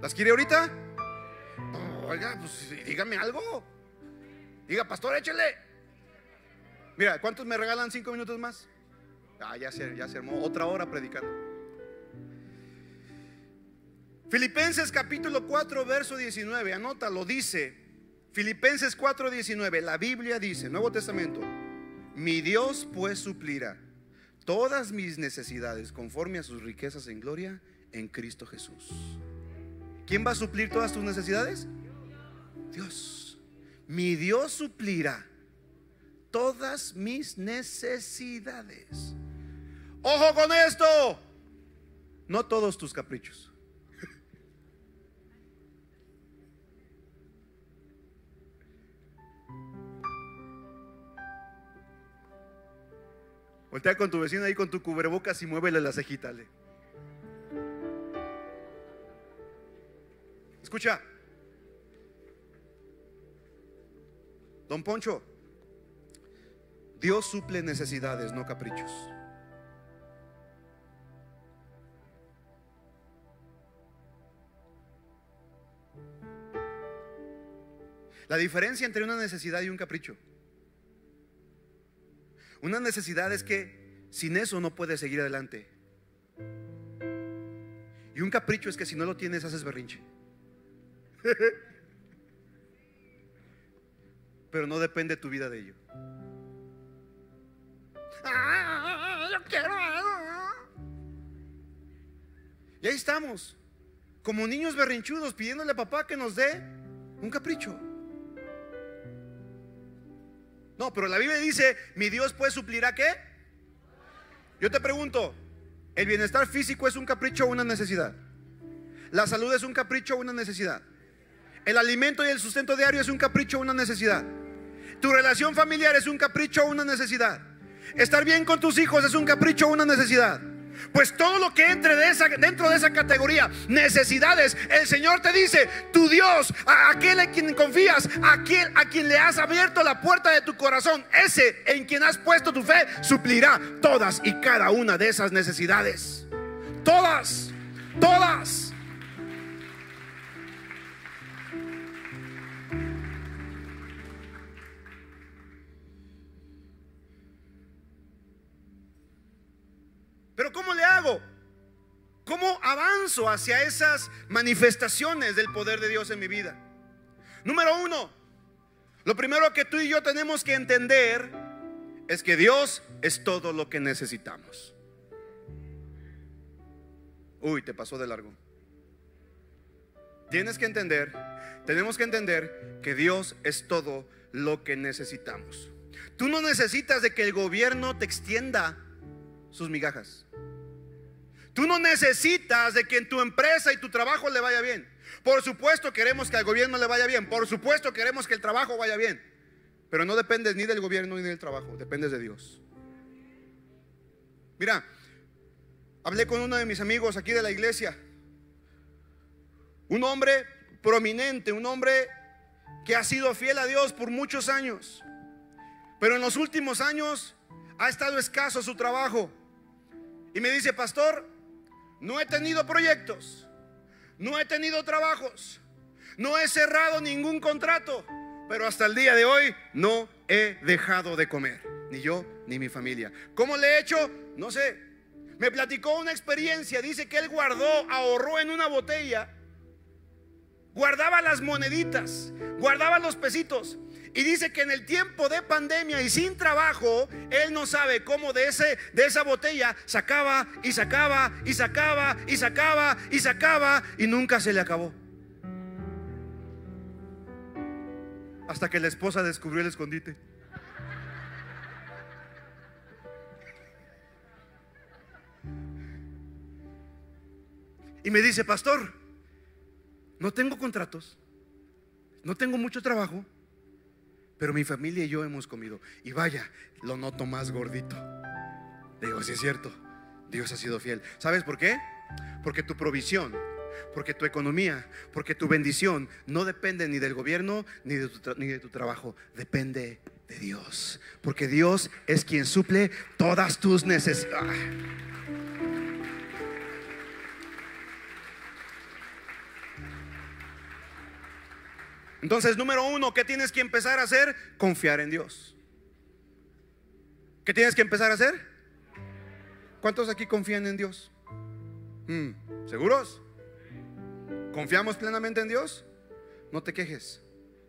¿Las quiere ahorita? oiga, pues dígame algo. Diga, pastor, échele. Mira, ¿cuántos me regalan cinco minutos más? Ah, ya se, ya se armó otra hora predicando. Filipenses capítulo 4, verso 19, anótalo, dice, Filipenses 4, 19, la Biblia dice, Nuevo Testamento, mi Dios pues suplirá todas mis necesidades conforme a sus riquezas en gloria en Cristo Jesús. ¿Quién va a suplir todas tus necesidades? Dios. Mi Dios suplirá todas mis necesidades. Ojo con esto. No todos tus caprichos. Voltea con tu vecino ahí con tu cubrebocas y muévele la cejita. Escucha. Don Poncho, Dios suple necesidades, no caprichos. La diferencia entre una necesidad y un capricho. Una necesidad es que sin eso no puedes seguir adelante. Y un capricho es que si no lo tienes haces berrinche. Pero no depende tu vida de ello. Ah. Y ahí estamos, como niños berrinchudos, pidiéndole a papá que nos dé un capricho. No, pero la Biblia dice, mi Dios puede suplir a qué? Yo te pregunto, ¿el bienestar físico es un capricho o una necesidad? ¿La salud es un capricho o una necesidad? ¿El alimento y el sustento diario es un capricho o una necesidad? ¿Tu relación familiar es un capricho o una necesidad? ¿Estar bien con tus hijos es un capricho o una necesidad? Pues todo lo que entre de esa, dentro de esa categoría, necesidades, el Señor te dice, tu Dios, a aquel en quien confías, a aquel a quien le has abierto la puerta de tu corazón, ese en quien has puesto tu fe, suplirá todas y cada una de esas necesidades. Todas, todas. Hacia esas manifestaciones del poder de Dios en mi vida? Número uno, lo primero que tú y yo tenemos que entender es que Dios es todo lo que necesitamos. Uy, te pasó de largo. Tienes que entender, tenemos que entender que Dios es todo lo que necesitamos. Tú no necesitas de que el gobierno te extienda sus migajas. Tú no necesitas de que en tu empresa y tu trabajo le vaya bien. Por supuesto queremos que al gobierno le vaya bien. Por supuesto queremos que el trabajo vaya bien. Pero no dependes ni del gobierno ni del trabajo. Dependes de Dios. Mira, hablé con uno de mis amigos aquí de la iglesia. Un hombre prominente, un hombre que ha sido fiel a Dios por muchos años. Pero en los últimos años ha estado escaso su trabajo. Y me dice, pastor, no he tenido proyectos, no he tenido trabajos, no he cerrado ningún contrato, pero hasta el día de hoy no he dejado de comer, ni yo ni mi familia. ¿Cómo le he hecho? No sé. Me platicó una experiencia, dice que él guardó, ahorró en una botella, guardaba las moneditas, guardaba los pesitos y dice que en el tiempo de pandemia y sin trabajo, él no sabe cómo de, ese, de esa botella sacaba y sacaba y sacaba y sacaba y sacaba y nunca se le acabó. Hasta que la esposa descubrió el escondite. Y me dice, pastor, no tengo contratos, no tengo mucho trabajo pero mi familia y yo hemos comido. Y vaya, lo noto más gordito. Digo, si es cierto, Dios ha sido fiel. ¿Sabes por qué? Porque tu provisión, porque tu economía, porque tu bendición no depende ni del gobierno ni de tu, ni de tu trabajo, depende de Dios. Porque Dios es quien suple todas tus necesidades. Entonces, número uno, ¿qué tienes que empezar a hacer? Confiar en Dios. ¿Qué tienes que empezar a hacer? ¿Cuántos aquí confían en Dios? Mm, ¿Seguros? ¿Confiamos plenamente en Dios? No te quejes,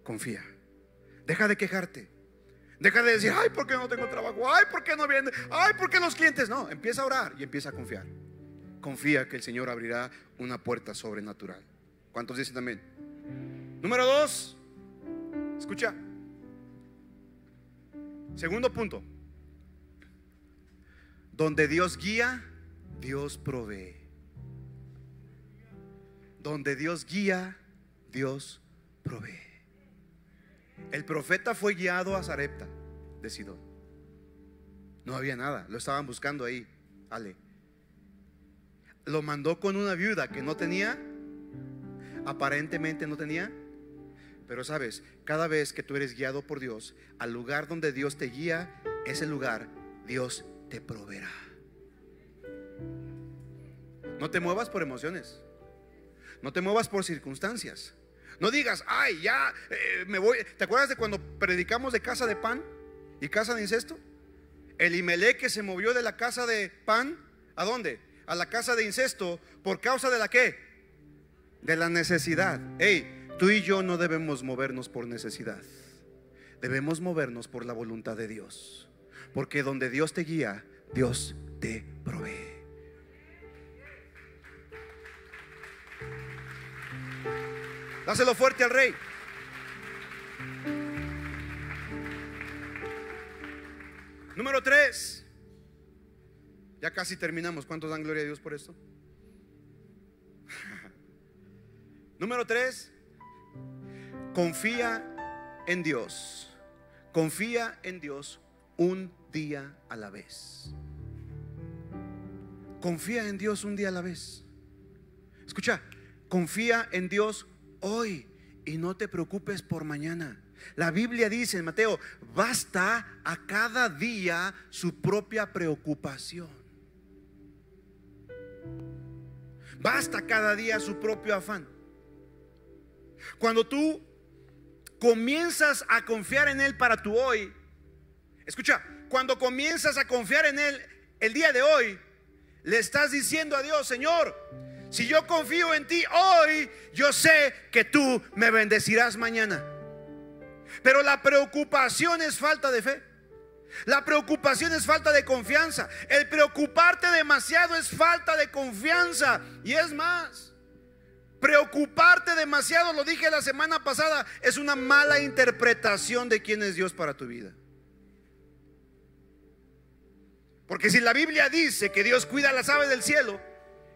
confía. Deja de quejarte. Deja de decir, ay, ¿por qué no tengo trabajo? Ay, ¿por qué no viene? Ay, ¿por qué los clientes? No, empieza a orar y empieza a confiar. Confía que el Señor abrirá una puerta sobrenatural. ¿Cuántos dicen también? Número dos, escucha. Segundo punto. Donde Dios guía, Dios provee. Donde Dios guía, Dios provee. El profeta fue guiado a Zarepta de Sidón. No había nada, lo estaban buscando ahí. Ale. Lo mandó con una viuda que no tenía, aparentemente no tenía pero sabes, cada vez que tú eres guiado por Dios, al lugar donde Dios te guía, ese lugar Dios te proveerá. No te muevas por emociones. No te muevas por circunstancias. No digas, ay, ya eh, me voy. ¿Te acuerdas de cuando predicamos de casa de pan y casa de incesto? El Imelé que se movió de la casa de pan, ¿a dónde? A la casa de incesto por causa de la qué? De la necesidad. Hey, Tú y yo no debemos movernos por necesidad. Debemos movernos por la voluntad de Dios. Porque donde Dios te guía, Dios te provee. Dáselo fuerte al rey. Número tres. Ya casi terminamos. ¿Cuántos dan gloria a Dios por esto? Número tres. Confía en Dios. Confía en Dios un día a la vez. confía en Dios un día a la vez. Escucha, confía en Dios hoy y no te preocupes por mañana. La Biblia dice en Mateo, basta a cada día su propia preocupación. Basta cada día su propio afán. Cuando tú comienzas a confiar en Él para tu hoy, escucha, cuando comienzas a confiar en Él el día de hoy, le estás diciendo a Dios, Señor, si yo confío en ti hoy, yo sé que tú me bendecirás mañana. Pero la preocupación es falta de fe. La preocupación es falta de confianza. El preocuparte demasiado es falta de confianza. Y es más, preocuparte demasiado, lo dije la semana pasada, es una mala interpretación de quién es Dios para tu vida. Porque si la Biblia dice que Dios cuida a las aves del cielo,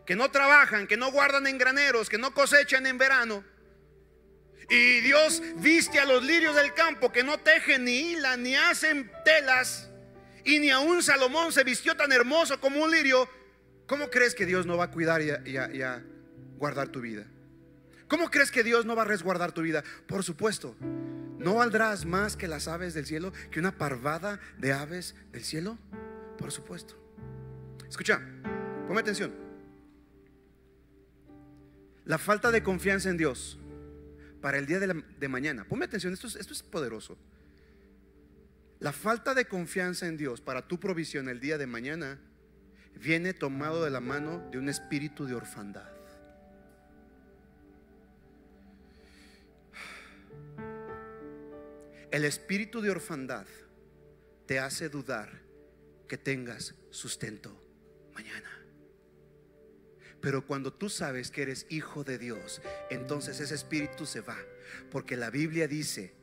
que no trabajan, que no guardan en graneros, que no cosechan en verano, y Dios viste a los lirios del campo que no tejen ni hilan ni hacen telas. Y ni aún Salomón se vistió tan hermoso como un lirio. ¿Cómo crees que Dios no va a cuidar y a, guardar tu vida? ¿Cómo crees que Dios no va a resguardar tu vida? Por supuesto. ¿No valdrás más que las aves del cielo? ¿Que una parvada de aves del cielo? Por supuesto. Escucha, ponme atención. La falta de confianza en Dios para el día de, mañana. Ponme atención, esto es, esto es poderoso. La falta de confianza en Dios para tu provisión el día de mañana viene tomado de la mano de un espíritu de orfandad. El espíritu de orfandad te hace dudar que tengas sustento mañana. Pero cuando tú sabes que eres hijo de Dios, entonces ese espíritu se va. Porque la Biblia dice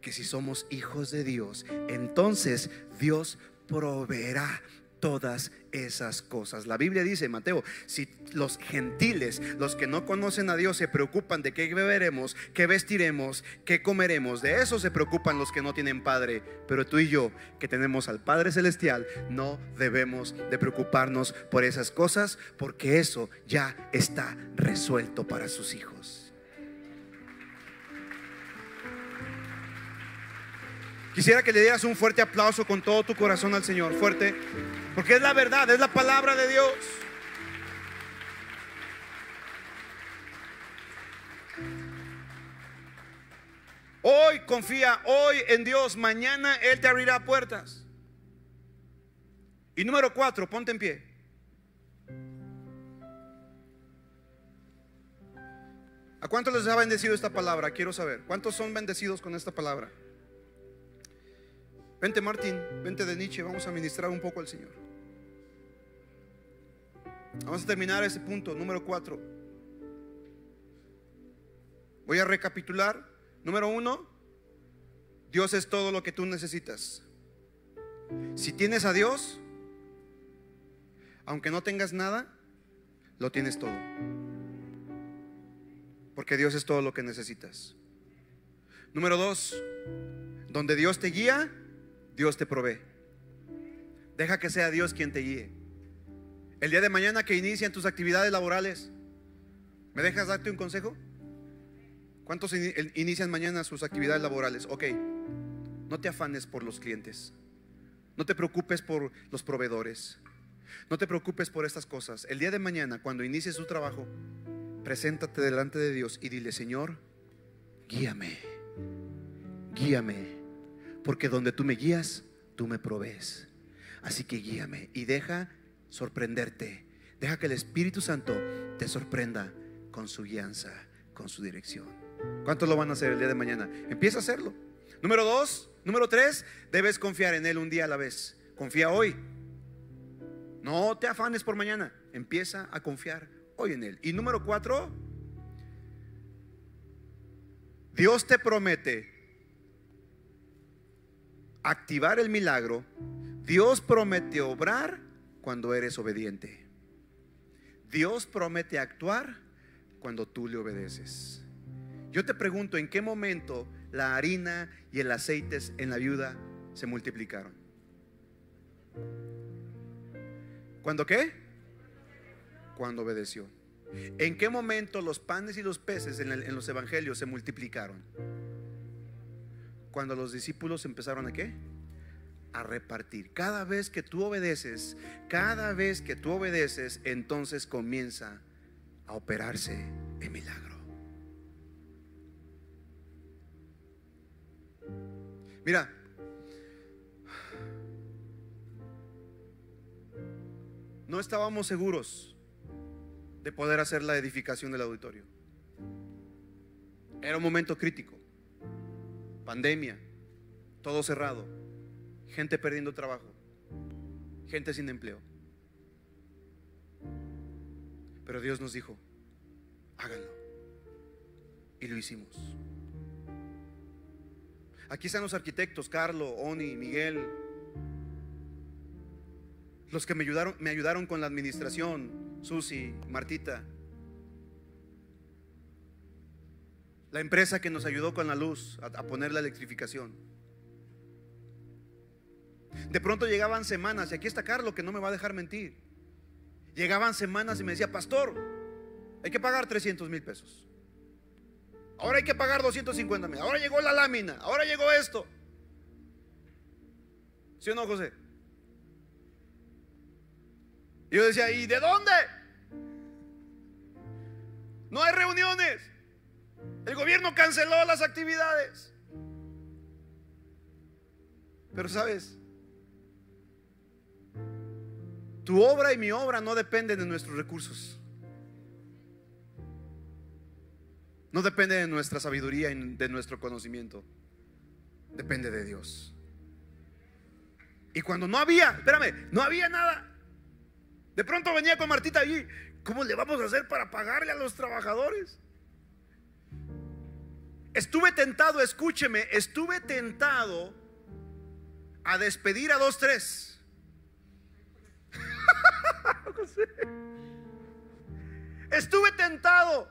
que si somos hijos de Dios, entonces Dios proveerá todas esas cosas. La Biblia dice, Mateo, si los gentiles, los que no conocen a Dios, se preocupan de qué beberemos, qué vestiremos, qué comeremos, de eso se preocupan los que no tienen Padre. Pero tú y yo, que tenemos al Padre Celestial, no debemos de preocuparnos por esas cosas, porque eso ya está resuelto para sus hijos. Quisiera que le dieras un fuerte aplauso con todo tu corazón al Señor, fuerte. Porque es la verdad, es la palabra de Dios. Hoy confía, hoy en Dios, mañana Él te abrirá puertas. Y número cuatro, ponte en pie. ¿A cuántos les ha bendecido esta palabra? Quiero saber. ¿Cuántos son bendecidos con esta palabra? Vente Martín, vente de Nietzsche, vamos a ministrar un poco al Señor. Vamos a terminar ese punto, número cuatro. Voy a recapitular. Número uno, Dios es todo lo que tú necesitas. Si tienes a Dios, aunque no tengas nada, lo tienes todo. Porque Dios es todo lo que necesitas. Número dos, donde Dios te guía, Dios te provee. Deja que sea Dios quien te guíe. El día de mañana que inician tus actividades laborales, ¿me dejas darte un consejo? ¿Cuántos inician mañana sus actividades laborales? Ok, no te afanes por los clientes, no te preocupes por los proveedores, no te preocupes por estas cosas. El día de mañana, cuando inicies tu trabajo, preséntate delante de Dios y dile, Señor, guíame, guíame, porque donde tú me guías, tú me provees. Así que guíame y deja sorprenderte. Deja que el Espíritu Santo te sorprenda con su guianza, con su dirección. ¿Cuántos lo van a hacer el día de mañana? Empieza a hacerlo. Número dos, número tres, debes confiar en Él un día a la vez. Confía hoy. No te afanes por mañana. Empieza a confiar hoy en Él. Y número cuatro, Dios te promete activar el milagro. Dios promete obrar cuando eres obediente. Dios promete actuar cuando tú le obedeces. Yo te pregunto, ¿en qué momento la harina y el aceite en la viuda se multiplicaron? ¿Cuándo qué? Cuando obedeció. ¿En qué momento los panes y los peces en, en los evangelios se multiplicaron? Cuando los discípulos empezaron a qué? A repartir. Cada vez que tú obedeces, cada vez que tú obedeces, entonces comienza a operarse el milagro. Mira, no estábamos seguros de poder hacer la edificación del auditorio. Era un momento crítico. Pandemia, todo cerrado, gente perdiendo trabajo, gente sin empleo. Pero Dios nos dijo, háganlo. Y lo hicimos. Aquí están los arquitectos, Carlo, Oni, Miguel, los que me ayudaron, me ayudaron con la administración, Susi, Martita. La empresa que nos ayudó con la luz a, poner la electrificación. De pronto llegaban semanas, y aquí está Carlos que no me va a dejar mentir. Llegaban semanas y me decía, pastor, hay que pagar 300 mil pesos. Ahora hay que pagar 250 mil. Ahora llegó la lámina. Ahora llegó esto. ¿Sí o no, José? Y yo decía, ¿y de dónde? No hay reuniones. El gobierno canceló las actividades. Pero sabes, tu obra y mi obra no dependen de nuestros recursos. No depende de nuestra sabiduría y de nuestro conocimiento. Depende de Dios. Y cuando no había, espérame, no había nada. De pronto venía con Martita allí. ¿Cómo le vamos a hacer para pagarle a los trabajadores? Estuve tentado, escúcheme, estuve tentado a despedir a dos, tres. Estuve tentado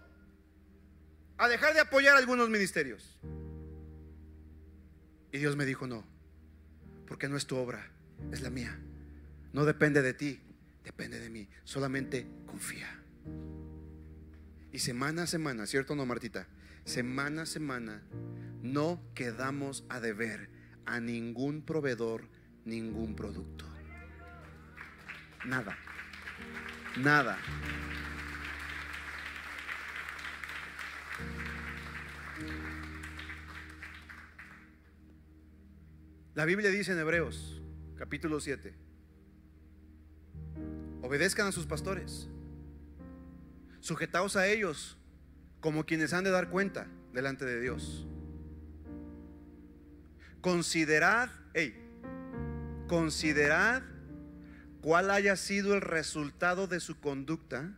a dejar de apoyar algunos ministerios. Y Dios me dijo, no, porque no es tu obra, es la mía. No depende de ti, depende de mí. Solamente confía. Y semana a semana, ¿cierto o no, Martita? Semana a semana no quedamos a deber a ningún proveedor ningún producto. Nada. Nada. La Biblia dice en Hebreos, capítulo 7, obedezcan a sus pastores, sujetaos a ellos como quienes han de dar cuenta delante de Dios. Considerad, hey, considerad cuál haya sido el resultado de su conducta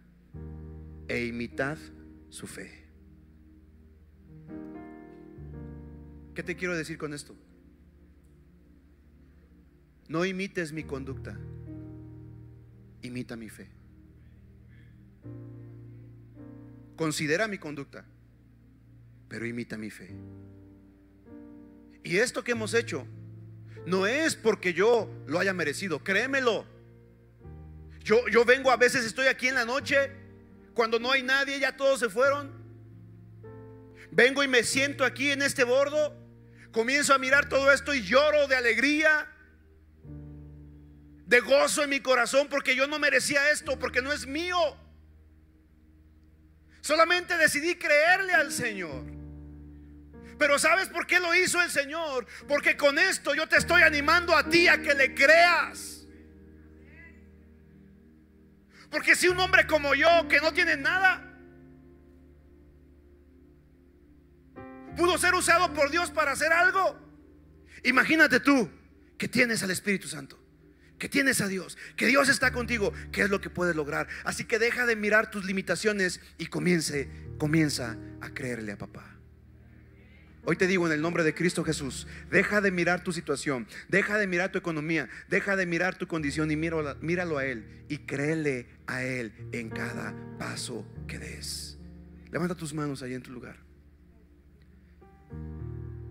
e imitad su fe. ¿Qué te quiero decir con esto? No imites mi conducta, imita mi fe. Considera mi conducta, pero imita mi fe. Y esto que hemos hecho no es porque yo lo haya merecido, créemelo. Yo, yo vengo a veces, estoy aquí en la noche, cuando no hay nadie, ya todos se fueron. Vengo y me siento aquí en este bordo, comienzo a mirar todo esto y lloro de alegría, de gozo en mi corazón, porque yo no merecía esto, porque no es mío. Solamente decidí creerle al Señor. Pero ¿sabes por qué lo hizo el Señor? Porque con esto yo te estoy animando a ti a que le creas. Porque si un hombre como yo, que no tiene nada, pudo ser usado por Dios para hacer algo, imagínate tú que tienes al Espíritu Santo, que tienes a Dios, que Dios está contigo, ¿qué es lo que puedes lograr? Así que deja de mirar tus limitaciones y comience, comienza a creerle a papá. Hoy te digo en el nombre de Cristo Jesús, deja de mirar tu situación, deja de mirar tu economía, deja de mirar tu condición y míralo, míralo a Él y créele a Él en cada paso que des. Levanta tus manos ahí en tu lugar.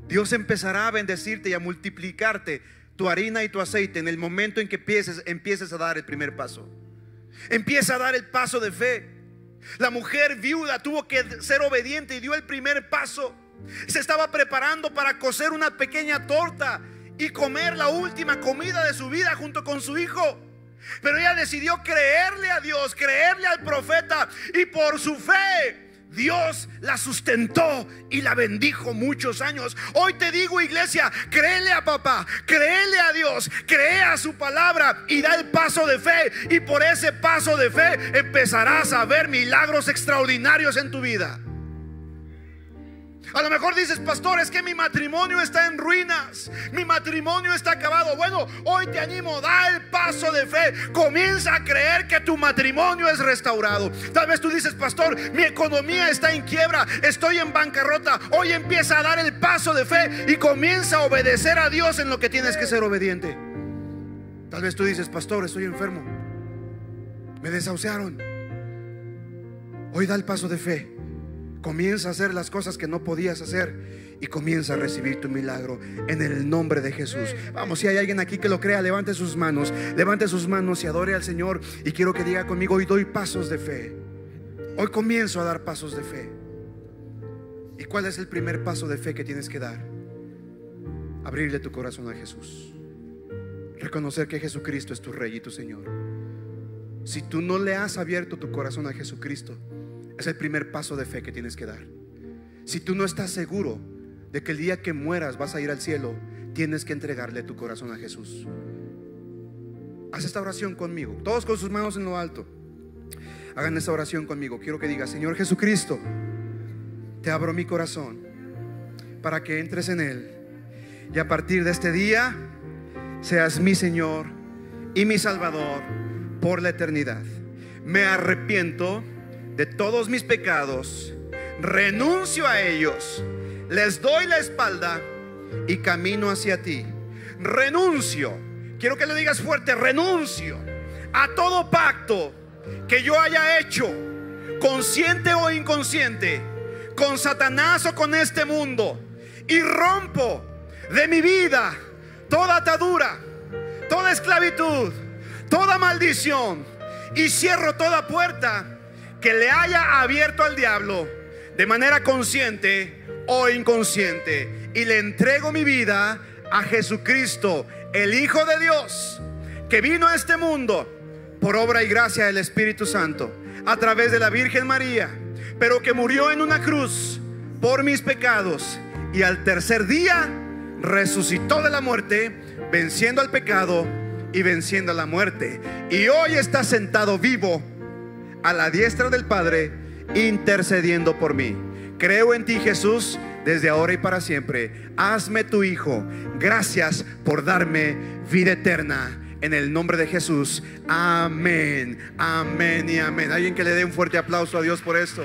Dios empezará a bendecirte y a multiplicarte tu harina y tu aceite en el momento en que empieces, empieces a dar el primer paso. Empieza a dar el paso de fe. La mujer viuda tuvo que ser obediente y dio el primer paso. Se estaba preparando para cocer una pequeña torta y comer la última comida de su vida junto con su hijo. Pero ella decidió creerle a Dios, creerle al profeta y por su fe Dios la sustentó y la bendijo muchos años. Hoy te digo, iglesia, créele a papá, créele a Dios, cree a su palabra y da el paso de fe. Y por ese paso de fe empezarás a ver milagros extraordinarios en tu vida. A lo mejor dices, pastor, es que mi matrimonio está en ruinas, mi matrimonio está acabado. Bueno, hoy te animo, da el paso de fe, comienza a creer que tu matrimonio es restaurado. Tal vez tú dices, pastor, mi economía está en quiebra, estoy en bancarrota. Hoy empieza a dar el paso de fe y comienza a obedecer a Dios en lo que tienes que ser obediente. Tal vez tú dices, pastor, estoy enfermo, me desahuciaron. Hoy da el paso de fe Comienza a hacer las cosas que no podías hacer y comienza a recibir tu milagro en el nombre de Jesús. Vamos, si hay alguien aquí que lo crea, levante sus manos, levante sus manos y adore al Señor. Y quiero que diga conmigo, hoy doy pasos de fe. Hoy comienzo a dar pasos de fe. ¿Y cuál es el primer paso de fe que tienes que dar? Abrirle tu corazón a Jesús. Reconocer que Jesucristo es tu Rey y tu Señor. Si tú no le has abierto tu corazón a Jesucristo, es el primer paso de fe que tienes que dar. Si tú no estás seguro de que el día que mueras vas a ir al cielo, tienes que entregarle tu corazón a Jesús. Haz esta oración conmigo, todos con sus manos en lo alto. Hagan esta oración conmigo. Quiero que digas, Señor Jesucristo, te abro mi corazón para que entres en él. Y a partir de este día, seas mi Señor y mi Salvador por la eternidad. Me arrepiento de todos mis pecados, renuncio a ellos, les doy la espalda y camino hacia ti. Renuncio, quiero que lo digas fuerte, renuncio a todo pacto que yo haya hecho, consciente o inconsciente, con Satanás o con este mundo, y rompo de mi vida toda atadura, toda esclavitud, toda maldición, y cierro toda puerta que le haya abierto al diablo de manera consciente o inconsciente y le entrego mi vida a Jesucristo, el Hijo de Dios, que vino a este mundo por obra y gracia del Espíritu Santo, a través de la Virgen María, pero que murió en una cruz por mis pecados y al tercer día resucitó de la muerte, venciendo al pecado y venciendo a la muerte. Y hoy está sentado vivo a la diestra del Padre, intercediendo por mí. Creo en ti, Jesús, desde ahora y para siempre. Hazme tu Hijo. Gracias por darme vida eterna. En el nombre de Jesús. Amén. Amén y amén. Alguien que le dé un fuerte aplauso a Dios por esto.